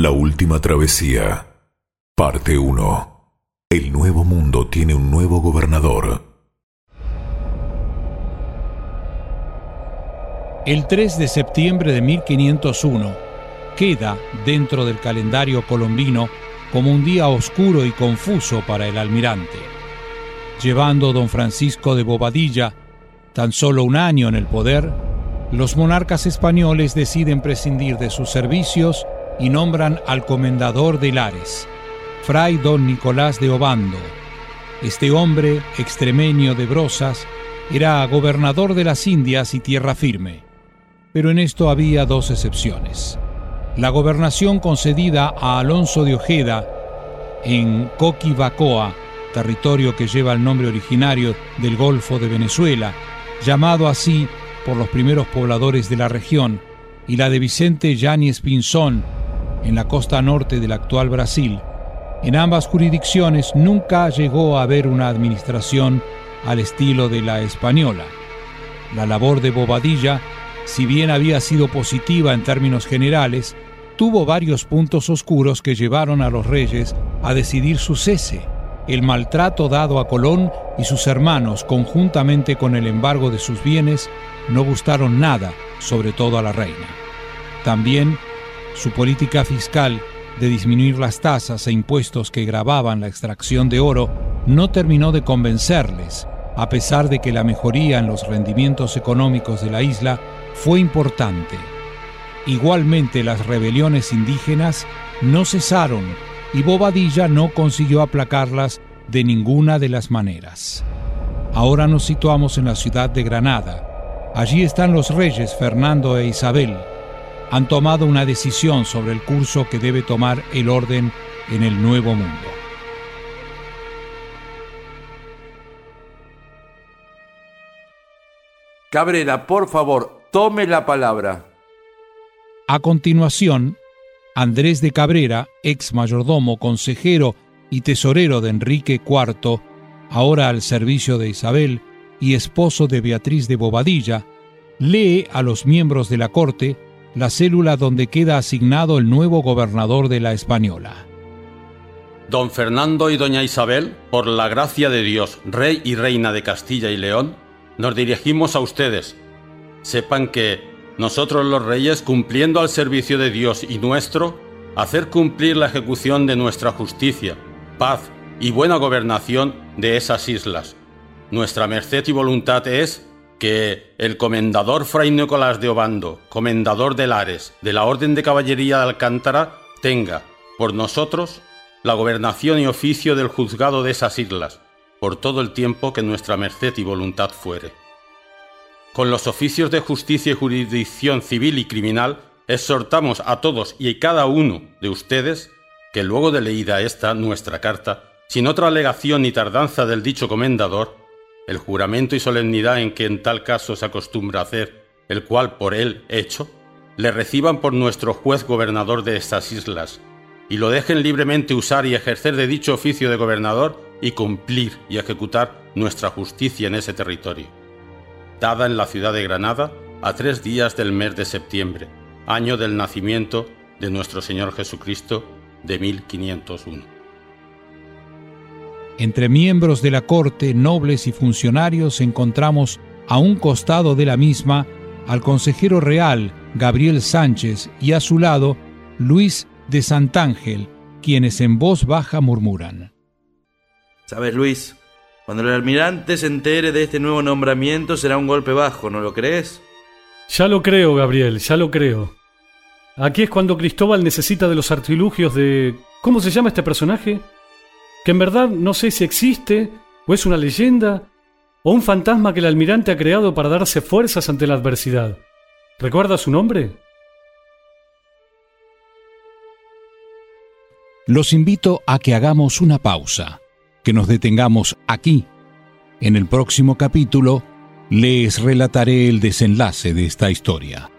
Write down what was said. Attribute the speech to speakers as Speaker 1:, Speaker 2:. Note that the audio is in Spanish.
Speaker 1: La última travesía. Parte 1. El nuevo mundo tiene un nuevo gobernador.
Speaker 2: El 3 de septiembre de 1501 queda dentro del calendario colombino como un día oscuro y confuso para el almirante. Llevando don Francisco de Bobadilla tan solo un año en el poder, los monarcas españoles deciden prescindir de sus servicios y nombran al comendador de Lares, Fray don Nicolás de Obando. Este hombre, extremeño de Brosas, era gobernador de las Indias y tierra firme. Pero en esto había dos excepciones. La gobernación concedida a Alonso de Ojeda en Coquibacoa, territorio que lleva el nombre originario del Golfo de Venezuela, llamado así por los primeros pobladores de la región, y la de Vicente Yáñez Pinzón, en la costa norte del actual Brasil, en ambas jurisdicciones nunca llegó a haber una administración al estilo de la española. La labor de Bobadilla, si bien había sido positiva en términos generales, tuvo varios puntos oscuros que llevaron a los reyes a decidir su cese. El maltrato dado a Colón y sus hermanos conjuntamente con el embargo de sus bienes no gustaron nada, sobre todo a la reina. También su política fiscal de disminuir las tasas e impuestos que gravaban la extracción de oro no terminó de convencerles, a pesar de que la mejoría en los rendimientos económicos de la isla fue importante. Igualmente las rebeliones indígenas no cesaron y Bobadilla no consiguió aplacarlas de ninguna de las maneras. Ahora nos situamos en la ciudad de Granada. Allí están los reyes Fernando e Isabel, han tomado una decisión sobre el curso que debe tomar el orden en el nuevo mundo.
Speaker 3: Cabrera, por favor, tome la palabra.
Speaker 2: A continuación, Andrés de Cabrera, ex mayordomo, consejero y tesorero de Enrique IV, ahora al servicio de Isabel y esposo de Beatriz de Bobadilla, lee a los miembros de la corte la célula donde queda asignado el nuevo gobernador de la Española.
Speaker 4: Don Fernando y doña Isabel, por la gracia de Dios, rey y reina de Castilla y León, nos dirigimos a ustedes. Sepan que nosotros los reyes, cumpliendo al servicio de Dios y nuestro, hacer cumplir la ejecución de nuestra justicia, paz y buena gobernación de esas islas. Nuestra merced y voluntad es que el comendador Fray Nicolás de Obando, comendador de Lares, de la Orden de Caballería de Alcántara, tenga, por nosotros, la gobernación y oficio del juzgado de esas islas, por todo el tiempo que nuestra merced y voluntad fuere. Con los oficios de justicia y jurisdicción civil y criminal, exhortamos a todos y cada uno de ustedes que luego de leída esta nuestra carta, sin otra alegación ni tardanza del dicho comendador, el juramento y solemnidad en que en tal caso se acostumbra hacer, el cual por él hecho, le reciban por nuestro juez gobernador de estas islas, y lo dejen libremente usar y ejercer de dicho oficio de gobernador y cumplir y ejecutar nuestra justicia en ese territorio. Dada en la ciudad de Granada a tres días del mes de septiembre, año del nacimiento de nuestro Señor Jesucristo de 1501.
Speaker 2: Entre miembros de la corte, nobles y funcionarios encontramos a un costado de la misma al consejero real Gabriel Sánchez y a su lado Luis de Santángel, quienes en voz baja murmuran.
Speaker 5: Sabes, Luis, cuando el almirante se entere de este nuevo nombramiento será un golpe bajo, ¿no lo crees?
Speaker 6: Ya lo creo, Gabriel, ya lo creo. Aquí es cuando Cristóbal necesita de los artilugios de... ¿Cómo se llama este personaje? Que en verdad no sé si existe, o es una leyenda, o un fantasma que el almirante ha creado para darse fuerzas ante la adversidad. ¿Recuerda su nombre?
Speaker 2: Los invito a que hagamos una pausa, que nos detengamos aquí. En el próximo capítulo les relataré el desenlace de esta historia.